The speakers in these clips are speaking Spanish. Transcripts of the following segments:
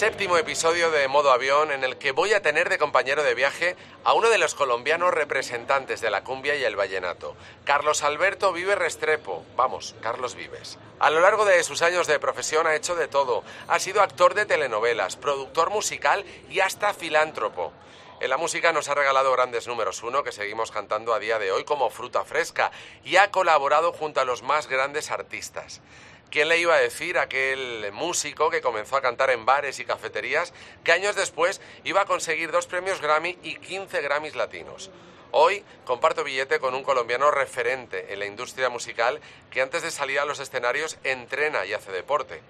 séptimo episodio de Modo Avión en el que voy a tener de compañero de viaje a uno de los colombianos representantes de la cumbia y el vallenato, Carlos Alberto Vive Restrepo, vamos, Carlos Vives. A lo largo de sus años de profesión ha hecho de todo, ha sido actor de telenovelas, productor musical y hasta filántropo. En la música nos ha regalado grandes números uno que seguimos cantando a día de hoy como fruta fresca y ha colaborado junto a los más grandes artistas. ¿Quién le iba a decir a aquel músico que comenzó a cantar en bares y cafeterías que años después iba a conseguir dos premios Grammy y 15 Grammys latinos? Hoy comparto billete con un colombiano referente en la industria musical que antes de salir a los escenarios entrena y hace deporte.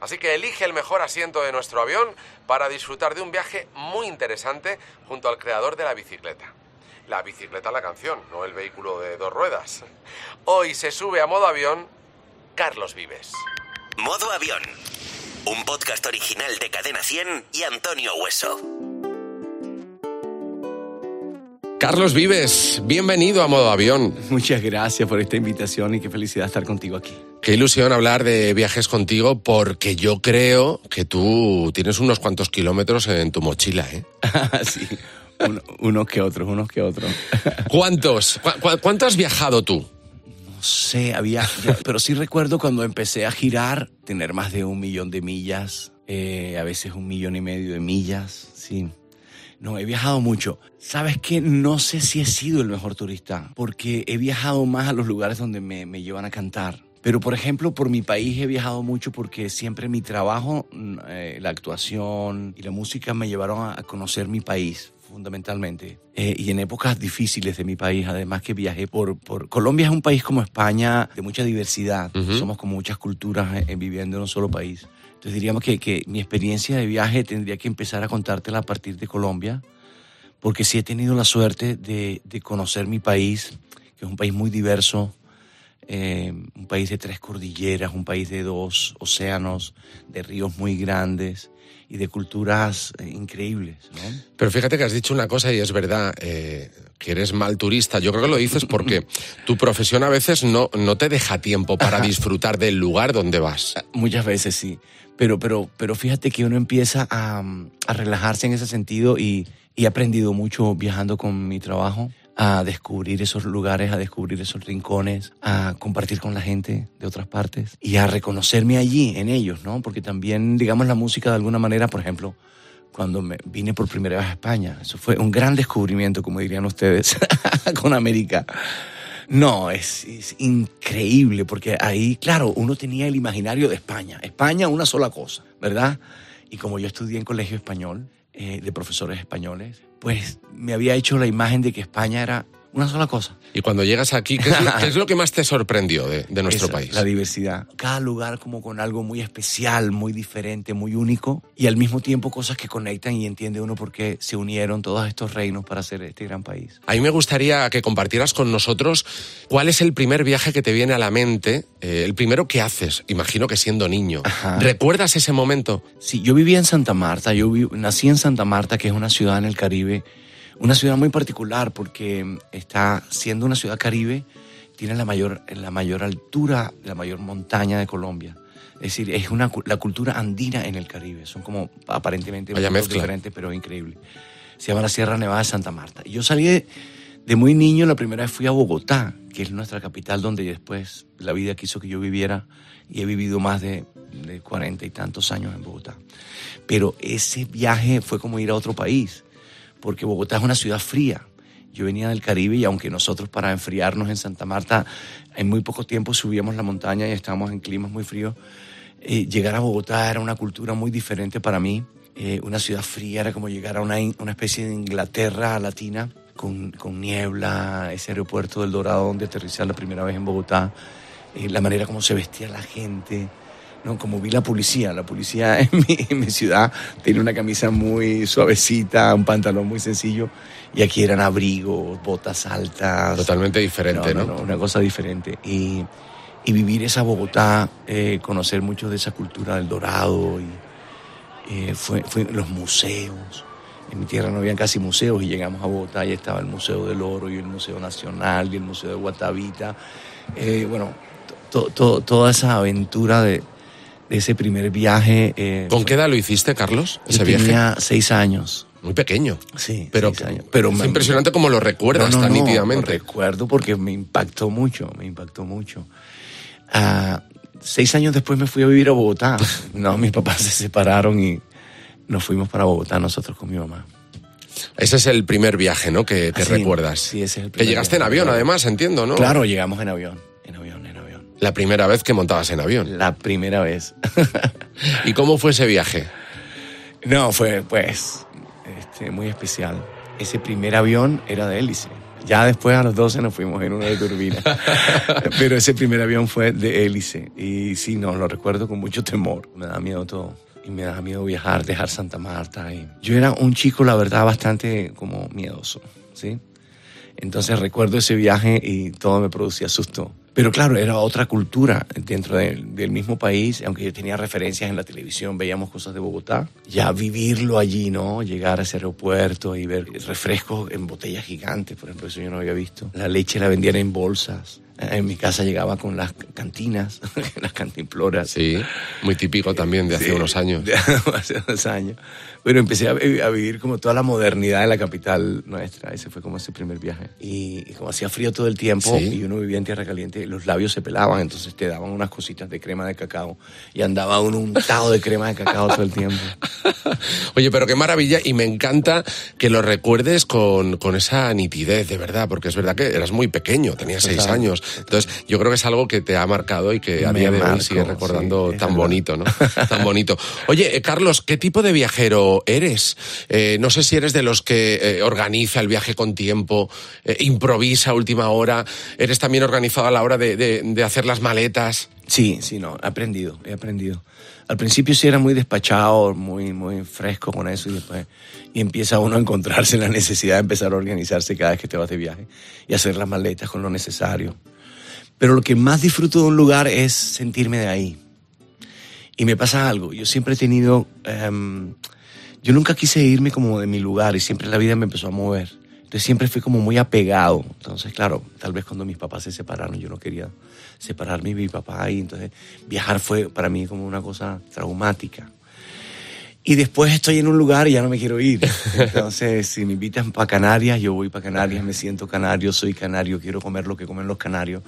Así que elige el mejor asiento de nuestro avión para disfrutar de un viaje muy interesante junto al creador de la bicicleta. La bicicleta, la canción, no el vehículo de dos ruedas. Hoy se sube a modo avión Carlos Vives. Modo Avión. Un podcast original de Cadena 100 y Antonio Hueso. Carlos Vives, bienvenido a Modo Avión. Muchas gracias por esta invitación y qué felicidad estar contigo aquí. Qué ilusión hablar de viajes contigo porque yo creo que tú tienes unos cuantos kilómetros en tu mochila, ¿eh? sí, uno, unos que otros, unos que otros. ¿Cuántos? ¿Cu cu cuánto has viajado tú? No sé, había, pero sí recuerdo cuando empecé a girar, tener más de un millón de millas, eh, a veces un millón y medio de millas, sí. No, he viajado mucho. ¿Sabes qué? No sé si he sido el mejor turista, porque he viajado más a los lugares donde me, me llevan a cantar. Pero, por ejemplo, por mi país he viajado mucho porque siempre mi trabajo, eh, la actuación y la música me llevaron a, a conocer mi país fundamentalmente. Eh, y en épocas difíciles de mi país, además que viajé por, por... Colombia es un país como España de mucha diversidad. Uh -huh. Somos como muchas culturas eh, viviendo en un solo país. Entonces diríamos que, que, mi experiencia de viaje tendría que empezar a contártela a partir de Colombia, porque sí he tenido la suerte de, de conocer mi país, que es un país muy diverso, eh, un país de tres cordilleras, un país de dos océanos, de ríos muy grandes y de culturas eh, increíbles. ¿no? Pero fíjate que has dicho una cosa y es verdad, eh, que eres mal turista. Yo creo que lo dices porque tu profesión a veces no, no te deja tiempo para disfrutar del lugar donde vas. Muchas veces sí. Pero, pero, pero fíjate que uno empieza a, a relajarse en ese sentido y, y he aprendido mucho viajando con mi trabajo a descubrir esos lugares, a descubrir esos rincones, a compartir con la gente de otras partes y a reconocerme allí, en ellos, ¿no? Porque también, digamos, la música de alguna manera, por ejemplo, cuando me vine por primera vez a España, eso fue un gran descubrimiento, como dirían ustedes, con América. No, es, es, increíble, porque ahí, claro, uno tenía el imaginario de España. España, una sola cosa, ¿verdad? Y como yo estudié en colegio español, eh, de profesores españoles, pues me había hecho la imagen de que España era una sola cosa. Y cuando llegas aquí, ¿qué es lo, qué es lo que más te sorprendió de, de nuestro país? La diversidad. Cada lugar como con algo muy especial, muy diferente, muy único y al mismo tiempo cosas que conectan y entiende uno por qué se unieron todos estos reinos para hacer este gran país. A mí me gustaría que compartieras con nosotros cuál es el primer viaje que te viene a la mente, eh, el primero que haces, imagino que siendo niño. Ajá. ¿Recuerdas ese momento? Sí, yo vivía en Santa Marta, yo nací en Santa Marta, que es una ciudad en el Caribe una ciudad muy particular porque está siendo una ciudad caribe, tiene la mayor, la mayor altura, la mayor montaña de Colombia. Es decir, es una, la cultura andina en el Caribe. Son como aparentemente diferentes, pero increíble. Se llama la Sierra Nevada de Santa Marta. Y yo salí de, de, muy niño, la primera vez fui a Bogotá, que es nuestra capital, donde después la vida quiso que yo viviera y he vivido más de, 40 y tantos años en Bogotá. Pero ese viaje fue como ir a otro país porque Bogotá es una ciudad fría. Yo venía del Caribe y aunque nosotros para enfriarnos en Santa Marta en muy poco tiempo subíamos la montaña y estábamos en climas muy fríos, eh, llegar a Bogotá era una cultura muy diferente para mí. Eh, una ciudad fría era como llegar a una, una especie de Inglaterra latina con, con, niebla, ese aeropuerto del Dorado donde aterrizar la primera vez en Bogotá, eh, la manera como se vestía la gente. ¿No? Como vi la policía, la policía en mi, en mi, ciudad tiene una camisa muy suavecita, un pantalón muy sencillo, y aquí eran abrigos, botas altas. Totalmente diferente, ¿no? no, no una cosa diferente. Y, y, vivir esa Bogotá, eh, conocer mucho de esa cultura del dorado, y eh, fue, fue los museos. En mi tierra no habían casi museos y llegamos a Bogotá y estaba el Museo del Oro y el Museo Nacional y el Museo de Guatavita. Eh, bueno, to, to, toda esa aventura de ese primer viaje. eh, ¿Con qué edad lo hiciste, Carlos? yo Ese viaje. tenía seis años. Muy pequeño. Sí, Pero, seis años. Pero es impresionante como lo recuerdas No, no, tan no, nítidamente. Lo recuerdo porque me impactó mucho, me impactó mucho. Ah, seis años después me fui a vivir a Bogotá. No, mis papás se separaron y nos fuimos para Bogotá nosotros con mi mamá. Ese es el primer viaje, ¿no? Que, que Ah, sí, recuerdas. sí, ese es el Que primer llegaste en avión, además, entiendo, ¿no? Claro, llegamos en avión, en avión. La primera vez que montabas en avión. La primera vez. ¿Y cómo fue ese viaje? no, fue pues este, muy especial. Ese primer avión era de hélice. Ya después a los 12 nos fuimos en una de turbina. Pero ese primer avión fue de hélice. Y sí, no, lo recuerdo con mucho temor. Me da miedo todo. Y me da miedo viajar, dejar Santa Marta. Y... Yo era un chico, la verdad, bastante como miedoso, ¿sí? Entonces recuerdo ese viaje y todo me producía susto. Pero claro, era otra cultura dentro del, mismo país, aunque yo tenía referencias en la televisión, veíamos cosas de Bogotá. Ya vivirlo allí, ¿no? Llegar a ese aeropuerto y ver refrescos en botellas gigantes, por ejemplo, eso yo no había visto. La leche la vendían en bolsas. En mi casa llegaba con las cantinas, las cantimploras. Sí, muy típico también de hace Sí, unos años. de hace unos años. Bueno, empecé a, a vivir como toda la modernidad de la capital nuestra. Ese fue como ese primer viaje. Y, y como hacía frío todo el tiempo Sí. y uno vivía en tierra caliente, los labios se pelaban, entonces te daban unas cositas de crema de cacao y andaba uno untado de crema de cacao todo el tiempo. Oye, pero qué maravilla y me encanta que lo recuerdes con, con esa nitidez, de verdad, porque es verdad que eras muy pequeño, tenías seis años. Entonces, yo creo que es algo que te ha marcado y que a Me día de hoy marcó, sigues recordando sí, tan bonito, ¿no? Tan bonito. Oye, eh, Carlos, ¿qué tipo de viajero eres? Eh, no sé si eres de los que eh, organiza el viaje con tiempo, eh, improvisa a última hora, eres también organizado a la hora de, de- de hacer las maletas. Sí, sí, no, he aprendido, he aprendido. Al principio sí era muy despachado, muy, muy fresco con eso y después y empieza uno a encontrarse la necesidad de empezar a organizarse cada vez que te vas de viaje y hacer las maletas con lo necesario. Pero lo que más disfruto de un lugar es sentirme de ahí. Y me pasa algo, yo siempre he tenido, em, yo nunca quise irme como de mi lugar y siempre la vida me empezó a mover. Entonces siempre fui como muy apegado. Entonces, claro, tal vez cuando mis papás se separaron, yo no quería separarme de mi papá y entonces viajar fue para mí como una cosa traumática. Y después estoy en un lugar y ya no me quiero ir. Entonces, si me invitan para Canarias, yo voy para Canarias, me siento canario, soy canario, quiero comer lo que comen los canarios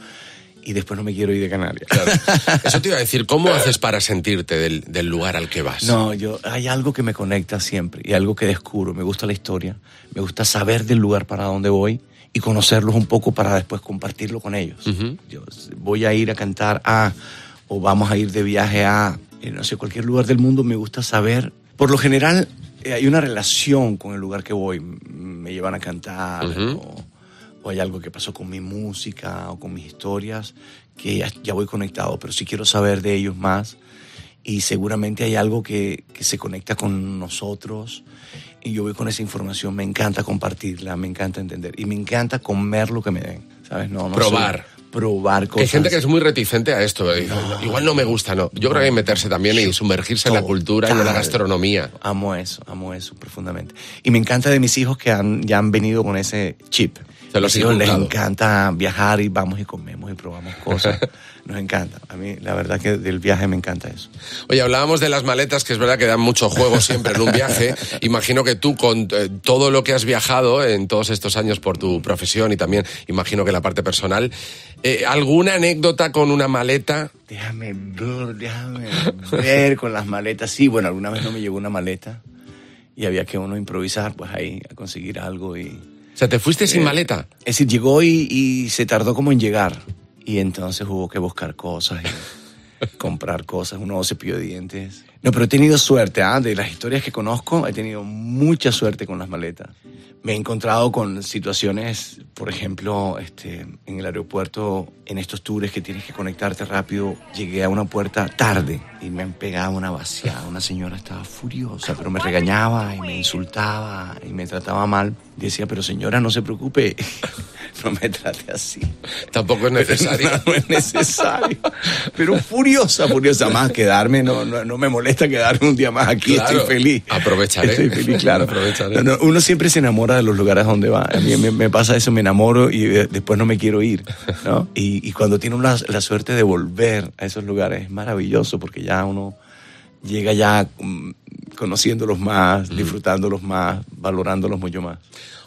y después no me quiero ir de Canarias. Eso te iba a decir, ¿cómo haces para sentirte del, del lugar al que vas? No, yo hay algo que me conecta siempre y algo que descubro. Me gusta la historia, me gusta saber del lugar para donde voy y conocerlos un poco para después compartirlo con ellos. Yo voy a ir a cantar a o vamos a ir de viaje a eh, no sé cualquier lugar del mundo. Me gusta saber. Por lo general eh, hay una relación con el lugar que voy. Me llevan a cantar o, o hay algo que pasó con mi música o con mis historias que ya, ya voy conectado. Pero sí quiero saber de ellos más y seguramente hay algo que, que se conecta con nosotros y yo voy con esa información, me encanta compartirla, me encanta entender y me encanta comer lo que me den, ¿sabes? No, no Probar. soy- probar cosas. hay gente que es muy reticente a esto. dice, Igual no me gusta, no. Yo creo que hay meterse también y sumergirse en la cultura y en la Total. gastronomía. Amo eso, amo eso profundamente. Y me encanta de mis hijos que han, ya han venido con ese chip. Se los hijos les encanta viajar y vamos y comemos y probamos cosas. Nos encanta. A mí la verdad que del viaje me encanta eso. Oye, hablábamos de las maletas, que es verdad que dan mucho juego siempre en un viaje. Imagino que tú, con eh, todo lo que has viajado en todos estos años por tu profesión y también imagino que la parte personal, eh, ¿alguna anécdota con una maleta? Déjame ver, déjame ver con las maletas. Sí, bueno, alguna vez no me llegó una maleta y había que uno improvisar, pues ahí, a conseguir algo y... Sea, ¿te fuiste sin Eh, maleta? Es decir, llegó y, y se tardó como en llegar. Y entonces hubo que buscar cosas y comprar cosas, un nuevo cepillo de dientes. No, pero he tenido suerte, ¿ah? De las historias que conozco, he tenido mucha suerte con las maletas. Me he encontrado con situaciones, por ejemplo, este, en el aeropuerto, en estos tours que tienes que conectarte rápido, llegué a una puerta tarde y me han pegado una vaciada. Una señora estaba furiosa, pero me regañaba y me insultaba y me trataba mal. Decía, pero señora, no se preocupe, no me trate así. Tampoco es necesario. No, no es necesario. Pero furiosa, furiosa. Más quedarme, no, no, no me molesta quedarme un día más aquí. Claro, estoy feliz. aprovecharé. Estoy feliz, claro. Aprovecharé. No, no, uno siempre se enamora de los lugares donde va. A mí me, me pasa eso, me enamoro y de- después no me quiero ir. ¿no? Y, y cuando tiene la, la suerte de volver a esos lugares es maravilloso porque ya uno llega ya mm, conociéndolos más, disfrutándolos más, valorándolos mucho más.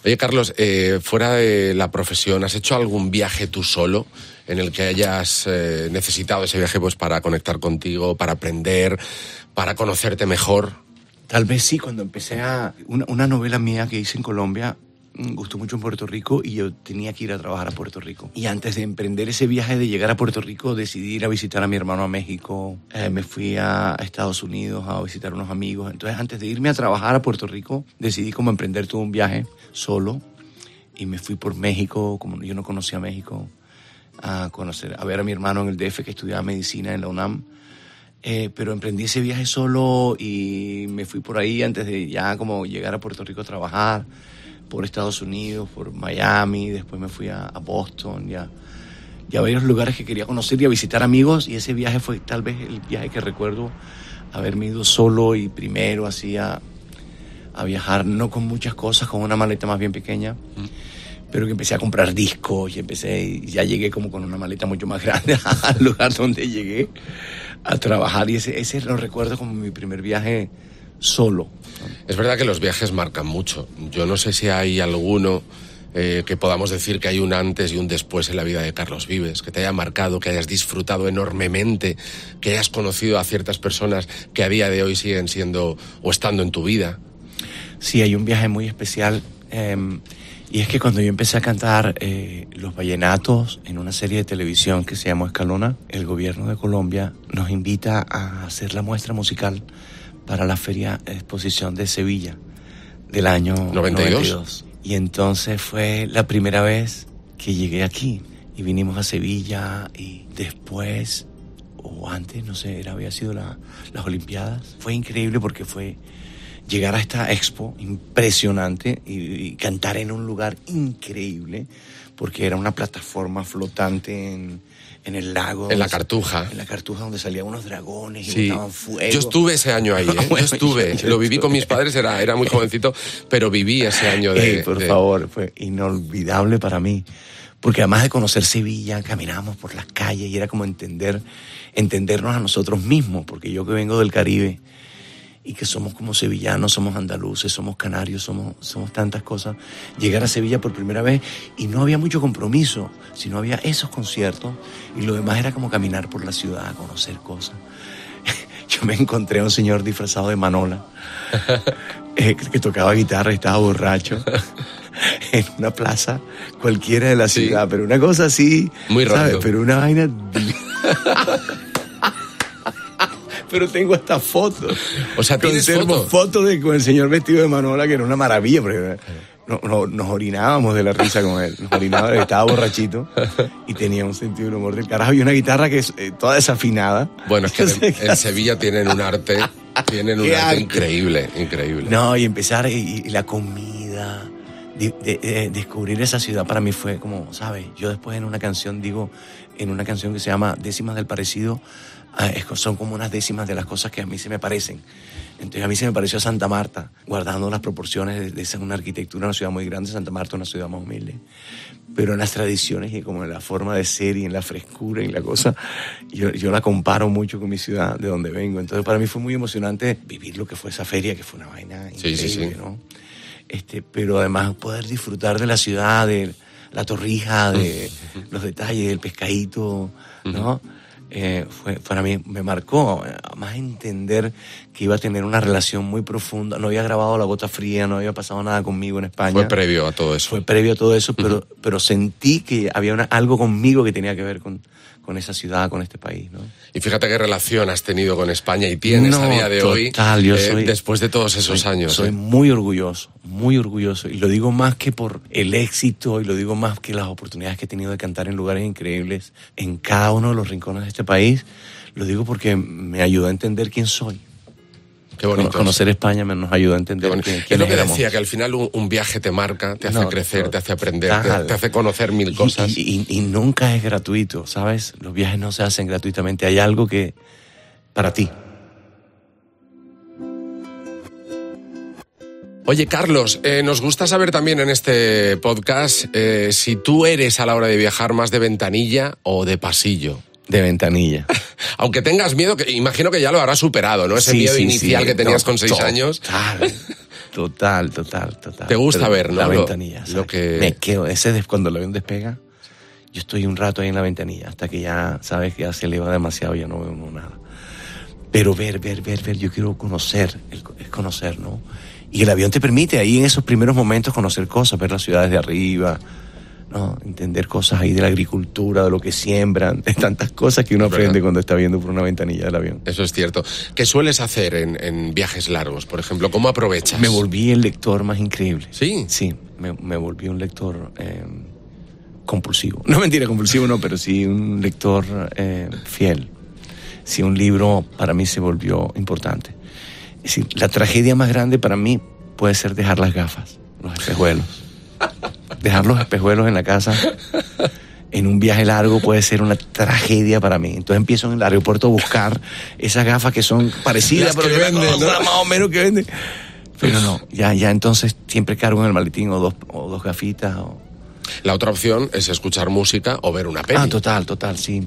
Oye, Carlos, eh, fuera de la profesión, ¿has hecho algún viaje tú solo en el que hayas eh, necesitado ese viaje pues, para conectar contigo, para aprender, para conocerte mejor? Tal vez sí, cuando empecé a... Una, una novela mía que hice en Colombia mm, gustó mucho en Puerto Rico y yo tenía que ir a trabajar a Puerto Rico. Y antes de emprender ese viaje de llegar a Puerto Rico, decidí ir a visitar a mi hermano a México. Eh, me fui a Estados Unidos a visitar unos amigos. Entonces, antes de irme a trabajar a Puerto Rico, decidí como emprender todo un viaje solo. Y me fui por México, como yo no conocía México, a conocer, a ver a mi hermano en el DF que estudiaba medicina en la UNAM. Eh, pero emprendí ese viaje solo y me fui por ahí antes de ya como llegar a Puerto Rico a trabajar, por Estados Unidos, por Miami, después me fui a, a Boston, ya, ya a varios lugares que quería conocer y a visitar amigos. Y ese viaje fue tal vez el viaje que recuerdo haberme ido solo y primero así a, a viajar, no con muchas cosas, con una maleta más bien pequeña pero que empecé a comprar discos y empecé y ya llegué como con una maleta mucho más grande al lugar donde llegué a trabajar. Y ese, ese lo recuerdo como mi primer viaje solo. Es verdad que los viajes marcan mucho. Yo no sé si hay alguno eh, que podamos decir que hay un antes y un después en la vida de Carlos Vives, que te haya marcado, que hayas disfrutado enormemente, que hayas conocido a ciertas personas que a día de hoy siguen siendo o estando en tu vida. Sí, hay un viaje muy especial eh, y es que cuando yo empecé a cantar eh, los vallenatos en una serie de televisión que se llamó Escalona, el gobierno de Colombia nos invita a hacer la muestra musical para la Feria Exposición de Sevilla del año 92. 92. Y entonces fue la primera vez que llegué aquí y vinimos a Sevilla y después o antes, no sé, era, había sido la- las Olimpiadas. Fue increíble porque fue llegar a esta expo impresionante y, y cantar en un lugar increíble porque era una plataforma flotante en, en el lago. En la Cartuja. En la cartuja donde salían unos dragones y Sí. botaban fuego. Yo estuve ese año ahí, ¿eh? Bueno, yo estuve, yo lo viví con estuve. mis padres, era, era muy jovencito, pero viví ese año de... Ey, por de- favor, fue inolvidable para mí. Porque además de conocer Sevilla, caminábamos por las calles y era como entender, entendernos a nosotros mismos, porque yo que vengo del Caribe y que somos como sevillanos, somos andaluces, somos canarios, somos, somos tantas cosas, llegar a Sevilla por primera vez y no había mucho compromiso, sino había esos conciertos y lo demás era como caminar por la ciudad, conocer cosas. Yo me encontré a un señor disfrazado de Manola eh, que tocaba guitarra y estaba borracho en una plaza cualquiera de la Sí. ciudad, pero una cosa así, Muy ¿sabes? Pero una vaina. Pero tengo hasta fotos. O sea, ¿tienes fotos? fotos de con el señor vestido de Manola, que era una maravilla, porque no- no- nos orinábamos de la risa con él. Nos orinábamos, estaba borrachito y tenía un sentido del humor del carajo y una guitarra que es eh, toda desafinada. Bueno, es que en, Sevilla tienen un arte, tienen un arte arte. increíble, increíble. No, y empezar y, y la comida, de- de- de- descubrir esa ciudad para mí fue como, ¿sabes? Yo después en una canción digo, en una canción que se llama Décimas del Parecido, son como unas décimas de las cosas que a mí se me parecen. Entonces a mí se me pareció Santa Marta, guardando las proporciones de, esa una arquitectura, una ciudad muy grande, Santa Marta una ciudad más humilde. Pero en las tradiciones y como en la forma de ser y en la frescura y en la cosa, yo, yo la comparo mucho con mi ciudad, de donde vengo. Entonces para mí fue muy emocionante vivir lo que fue esa feria, que fue una vaina Sí, increíble, sí, sí. ¿no? Este, pero además poder disfrutar de la ciudad, de la torrija, de los detalles, del pescadito, ¿no? Eh, fue, para mí me marcó, eh, más entender que iba a tener una relación muy profunda. No había grabado La Gota Fría, no había pasado nada conmigo en España. Fue previo a todo eso. Fue previo a todo eso, pero, pero sentí que había una- algo conmigo que tenía que ver con, con esa ciudad, con este país, ¿no? Y fíjate qué relación has tenido con España y tienes No, a día de hoy, total, yo eh, soy- después de todos esos soy, años. Soy ¿eh? muy orgulloso, muy orgulloso. Y lo digo más que por el éxito y lo digo más que las oportunidades que he tenido de cantar en lugares increíbles en cada uno de los rincones de este país. Lo digo porque me ayudó a entender quién soy. Qué bonito Cono- Conocer España nos ayudó a entender Bueno, quién- es lo que éramos. decía, que al final un, un viaje te marca, te hace No, crecer, no, te hace aprender, te, hace conocer mil cosas. Y, y- y nunca es gratuito, ¿sabes? Los viajes no se hacen gratuitamente. Hay algo que para ti. Oye, Carlos, eh, nos gusta saber también en este podcast eh, si tú eres a la hora de viajar más de ventanilla o de pasillo. De ventanilla. Aunque tengas miedo, que imagino que ya lo habrás superado, ¿no? Ese Sí, miedo sí, inicial sí. que tenías No, con seis total, años. Total, total, total. Te gusta Pero ver, ¿no? La Lo- ventanilla. lo ¿sabes? que- Me quedo, ese cuando el avión despega, yo estoy un rato ahí en la ventanilla, hasta que ya, sabes, que ya se eleva demasiado y ya no veo uno nada. Pero ver, ver, ver, ver, yo quiero conocer, es conocer, ¿no? Y el avión te permite ahí en esos primeros momentos conocer cosas, ver las ciudades de arriba, ¿no? Entender cosas ahí de la agricultura, de lo que siembran, de tantas cosas que uno verdad. aprende cuando está viendo por una ventanilla del avión. Eso es cierto. ¿Qué sueles hacer en, en viajes largos, por ejemplo? ¿Cómo aprovechas? Me volví el lector más increíble. ¿Sí? Sí, me, me volví un lector eh, compulsivo. No mentira, compulsivo no, pero sí un lector eh, fiel. Sí, un libro para mí se volvió importante. Es decir, la tragedia más grande para mí puede ser dejar las gafas, los espejuelos. Dejar los espejuelos en la casa en un viaje largo puede ser una tragedia para mí. Entonces empiezo en el aeropuerto a buscar esas gafas que son parecidas, pero que que venden, ¿no? más o menos que venden. Pero no, ya, ya entonces siempre cargo en el maletín o dos, o dos gafitas. O... La otra opción es escuchar música o ver una peli. Ah, total, total, sí.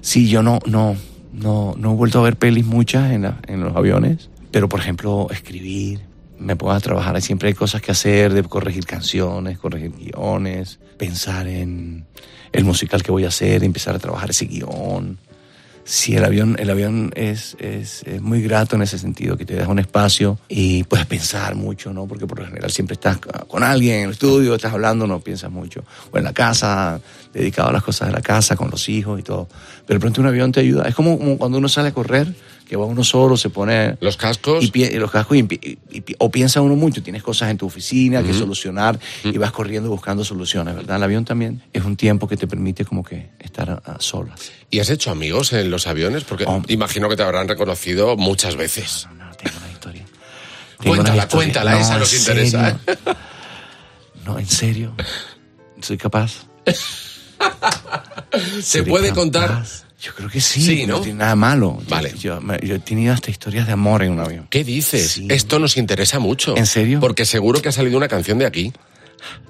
Sí, yo no, no, no, no he vuelto a ver pelis muchas en, la- en los aviones, pero por ejemplo, escribir, me puedo trabajar, siempre hay cosas que hacer, de corregir canciones, corregir guiones, pensar en el musical que voy a hacer, empezar a trabajar ese guion. Sí, el avión, el avión es, es, es muy grato en ese sentido, que te deja un espacio y puedes pensar mucho, ¿no? Porque por lo general siempre estás con alguien en el estudio, estás hablando, no piensas mucho. O en la casa, dedicado a las cosas de la casa, con los hijos y todo. Pero pronto un avión te ayuda. Es como cuando uno sale a correr, que va uno solo, se pone Los cascos. y pi- y los cascos y, y o piensa uno mucho, tienes cosas en tu oficina que solucionar y vas corriendo buscando soluciones, ¿verdad? El avión también es un tiempo que te permite como que estar a, a solas. ¿Y has hecho amigos en los aviones? Porque Oh. imagino que te habrán reconocido muchas veces. No, no, tengo una historia. Tengo Cuéntala, una historia. cuéntala, esa en nos interesa. serio. No, en serio. Soy capaz. ¿Se puede contar? Yo creo que sí. Sí, ¿no? tiene nada malo. Yo- Vale. Yo, me- yo he tenido hasta historias de amor en un avión. ¿Qué dices? Sí. Esto nos interesa mucho. ¿En serio? Porque seguro que ha salido una canción de aquí.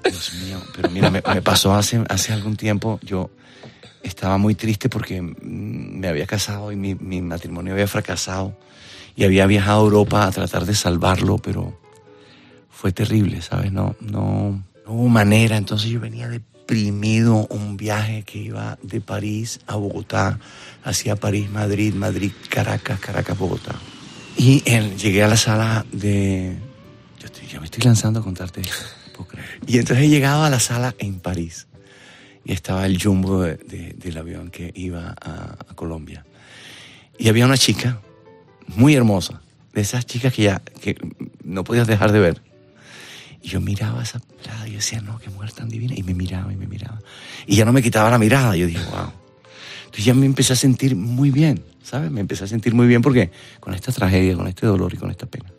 Dios mío, pero mira, me, me pasó hace, hace algún tiempo, yo estaba muy triste porque mm, me había casado y mi, mi matrimonio había fracasado y había viajado a Europa a tratar de salvarlo, pero fue terrible, ¿sabes? No, no, no hubo manera, entonces yo venía deprimido un viaje que iba de París a Bogotá, hacia París, Madrid, Madrid, Caracas, Caracas, Bogotá. Y en- llegué a la sala de... Yo, estoy- yo me estoy lanzando a contarte esto. Y entonces he llegado a la sala en París. Y estaba el jumbo de- de- del avión que iba a, a Colombia. Y había una chica muy hermosa. De esas chicas que ya que no podías dejar de ver. Y yo miraba esa pelada y yo decía, no, qué mujer tan divina. Y me miraba y me miraba. Y ya no me quitaba la mirada. Yo dije, wow. Entonces ya me empecé a sentir muy bien, ¿sabes? Me empecé a sentir muy bien porque con esta tragedia, con este dolor y con esta pena.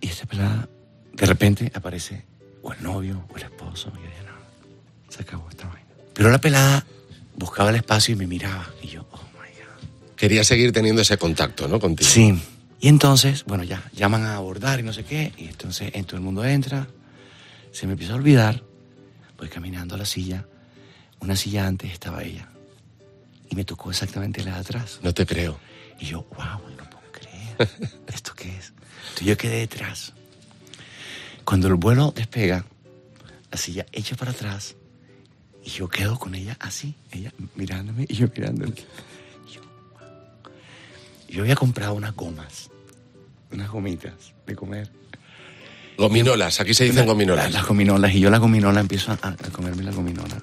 Y esta pelada, de repente aparece o el novio o el esposo. Y yo dije, no, se acabó esta vaina. Pero la pelada buscaba el espacio y me miraba. Y yo, oh my God. Quería seguir teniendo ese contacto, ¿no? Contigo. Sí. Y entonces, bueno, ya llaman a abordar y no sé qué. Y entonces en todo el mundo entra. Se me empieza a olvidar. Voy caminando a la silla. Una silla antes estaba ella. Y me tocó exactamente la de atrás. No te creo. Y yo, wow, no puedo creer. ¿Esto qué es? Entonces yo quedé detrás. Cuando el vuelo despega, la silla echa para atrás y yo quedo con ella así, ella mirándome y yo mirándole. Yo, wow. Yo había comprado unas gomas, unas gomitas de comer. Gominolas, aquí se dicen gominolas. Las, las gominolas. Y yo la gominola empiezo a, a comerme la gominola.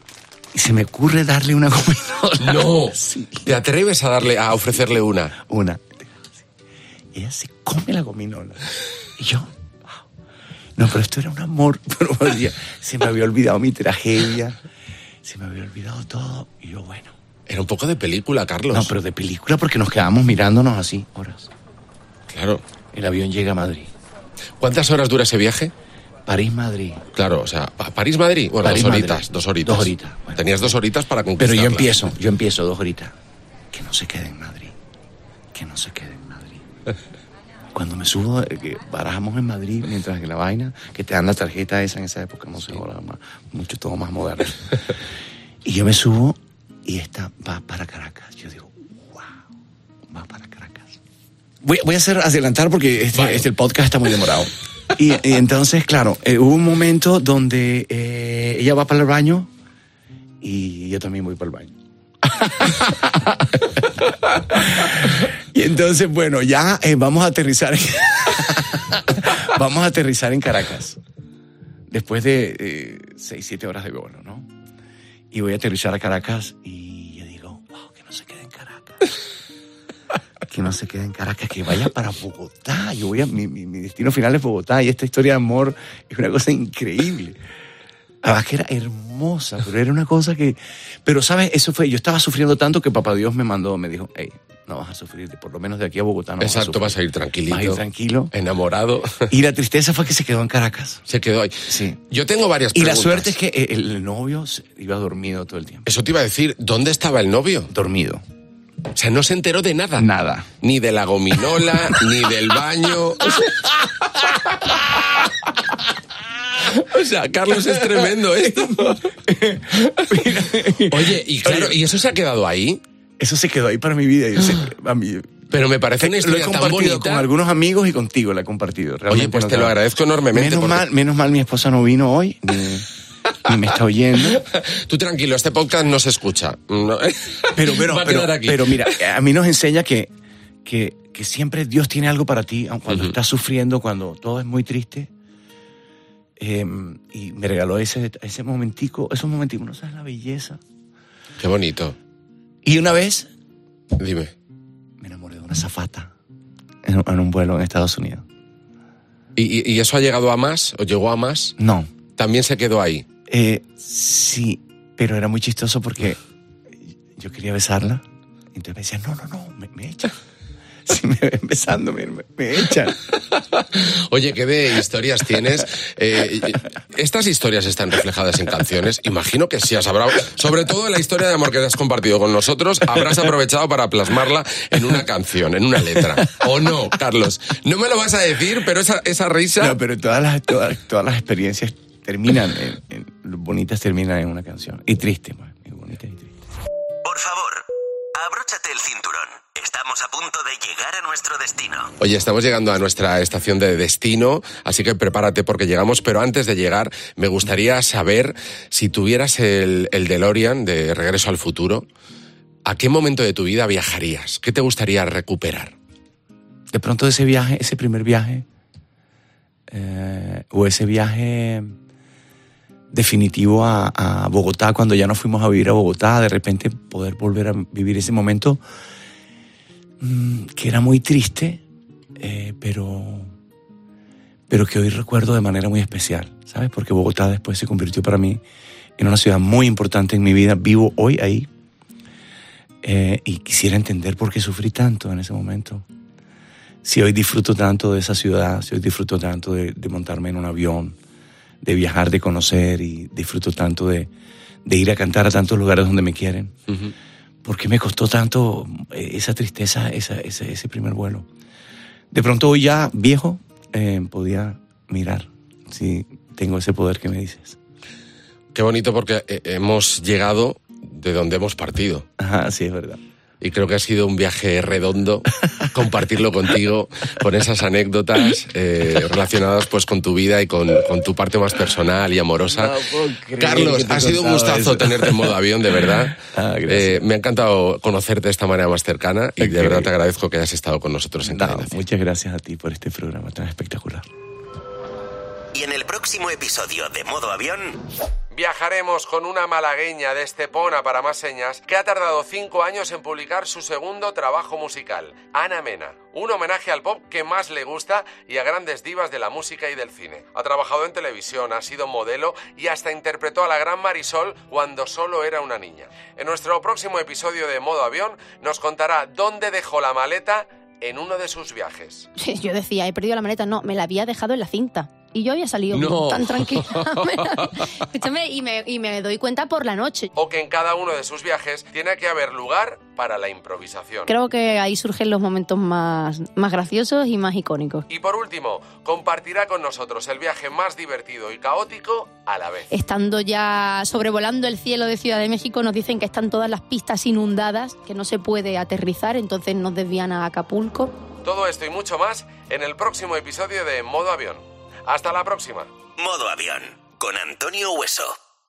Y se me ocurre darle una gominola. No, Sí. te atreves a darle, a ofrecerle una. Una. Ella se come la gominola. Y yo, wow. No, pero esto era un amor. Se me había olvidado mi tragedia. Se me había olvidado todo. Y yo, bueno. Era un poco de película, Carlos. No, pero de película porque nos quedamos mirándonos así horas. Claro. el avión llega a Madrid. ¿Cuántas horas dura ese viaje? París-Madrid. Claro, o sea, pa- París-Madrid. Bueno, París, dos Madrid. horitas, dos horitas. Dos horitas, bueno. Tenías dos horitas para Pero conquistarla. yo empiezo, yo empiezo dos horitas. Que no se quede en Madrid. Que no se quede en Madrid. Cuando me subo, eh, que barajamos en Madrid, mientras que la vaina, que te dan la tarjeta esa en esa época, no sé, ahora más, mucho todo más moderno. y yo me subo y esta va para Caracas. Yo digo, wow, va para Caracas. Voy, voy a hacer adelantar porque este, Vale. este- el podcast está muy demorado. Y, y entonces, claro, eh, hubo un momento donde eh, ella va para el baño y yo también voy para el baño. y entonces, bueno, ya eh, vamos a aterrizar. En vamos a aterrizar en Caracas. Después de eh, seis, siete horas de vuelo, ¿no? Y voy a aterrizar a Caracas y que no se quede en Caracas, que vaya para Bogotá. Yo voy a, mi, mi- mi destino final es Bogotá y esta historia de amor es una cosa increíble. Además que era hermosa, pero era una cosa que... Pero, ¿sabes? Eso fue... Yo estaba sufriendo tanto que Papá Dios me mandó, me dijo, hey, no vas a sufrir, por lo menos de aquí a Bogotá no Exacto, vas vas a ir tranquilito. Vas a ir tranquilo. Enamorado. Y la tristeza fue que se quedó en Caracas. Se quedó ahí. Sí. Yo tengo varias Y la preguntas. suerte es que el novio iba dormido todo el tiempo. Eso te iba a decir, ¿dónde estaba el novio? Dormido. O sea, no se enteró de nada. Nada. Ni de la gominola, ni del baño. O sea, Carlos es tremendo esto. Oye, y claro, ¿y eso se ha quedado ahí? Eso se quedó ahí para mi vida. Yo sé, a mí- Pero me parece una lo he historia tan compartido bonita. con algunos amigos y contigo la he compartido. Oye, pues no te lo agradezco enormemente. Menos porque- mal, menos mal mi esposa no vino hoy, ni, ni me está oyendo. Tú tranquilo, este podcast no se escucha. No. Pero, pero, Va a pero, quedar aquí. pero mira, a mí nos enseña que, que, que siempre Dios tiene algo para ti, aun cuando estás sufriendo, cuando todo es muy triste. Eh, y me regaló ese, ese momentico, esos momenticos, no sabes la belleza. Qué bonito. Y una vez Dime. me enamoré de una zafata en, en un vuelo en Estados Unidos. ¿Y, y- y eso ha llegado a más? ¿O llegó a más? No, También se quedó ahí. Eh, sí, pero era muy chistoso porque yo quería besarla. Entonces me decía, no, no, no, me, me echan. Si me ven besando, me, me- me echan. Oye, ¿qué de historias tienes? Eh, estas historias están reflejadas en canciones. Imagino que sí has hablado. Sobre todo la historia de amor que has compartido con nosotros, habrás aprovechado para plasmarla en una canción, en una letra. ¿O no, Carlos? No me lo vas a decir, pero esa, esa risa... No, pero todas las, todas, todas las experiencias terminan, en, en- bonitas terminan en una canción. Y triste, pues, y bonitas y tristes. Por favor, abróchate el cinturón. Estamos a punto de llegar a nuestro destino. Oye, estamos llegando a nuestra estación de destino, así que prepárate porque llegamos, pero antes de llegar me gustaría saber si tuvieras el, el DeLorean de Regreso al Futuro, ¿a qué momento de tu vida viajarías? ¿Qué te gustaría recuperar? De pronto ese viaje, ese primer viaje, eh, o ese viaje definitivo a, Bogotá, cuando ya nos fuimos a vivir a Bogotá, de repente poder volver a vivir ese momento mm, que era muy triste, eh, pero, pero que hoy recuerdo de manera muy especial, ¿sabes? Porque Bogotá después se convirtió para mí en una ciudad muy importante en mi vida. Vivo hoy ahí eh, y quisiera entender por qué sufrí tanto en ese momento. Si hoy disfruto tanto de esa ciudad, si hoy disfruto tanto de montarme en un avión, de viajar, de conocer y disfruto tanto de, de ir a cantar a tantos lugares donde me quieren. ¿Por qué me costó tanto eh, esa tristeza, esa- ese, ese primer vuelo? De pronto hoy ya viejo, eh, podía mirar si tengo ese poder que me dices. Qué bonito porque eh, hemos llegado de donde hemos partido. Ajá, sí, es verdad. Y creo que ha sido un viaje redondo compartirlo contigo, con esas anécdotas eh, relacionadas pues con tu vida y con, con tu parte más personal y amorosa. No Carlos, ha sido un gustazo eso. tenerte en modo avión, de verdad. Ah. Eh, me ha encantado conocerte de esta manera más cercana y de verdad te agradezco que hayas estado con nosotros en No, muchas gracias a ti por este programa tan espectacular. Y en el próximo episodio de Modo Avión, Viajaremos con una malagueña de Estepona para más señas que ha tardado cinco años en publicar su segundo trabajo musical, Ana Mena. Un homenaje al pop que más le gusta y a grandes divas de la música y del cine. Ha trabajado en televisión, ha sido modelo y hasta interpretó a la gran Marisol cuando solo era una niña. En nuestro próximo episodio de Modo Avión nos contará dónde dejó la maleta en uno de sus viajes. Yo decía, he perdido la maleta. No, me la había dejado en la cinta. Y yo había salido No. tan tranquila. Escúchame, y me, y me doy cuenta por la noche. O que en cada uno de sus viajes tiene que haber lugar para la improvisación. Creo que ahí surgen los momentos más, más graciosos y más icónicos. Y por último, compartirá con nosotros el viaje más divertido y caótico a la vez. Estando ya sobrevolando el cielo de Ciudad de México, nos dicen que están todas las pistas inundadas, que no se puede aterrizar, entonces nos desvían a Acapulco. Todo esto y mucho más en el próximo episodio de Modo Avión. Hasta la próxima. Modo avión con Antonio Hueso.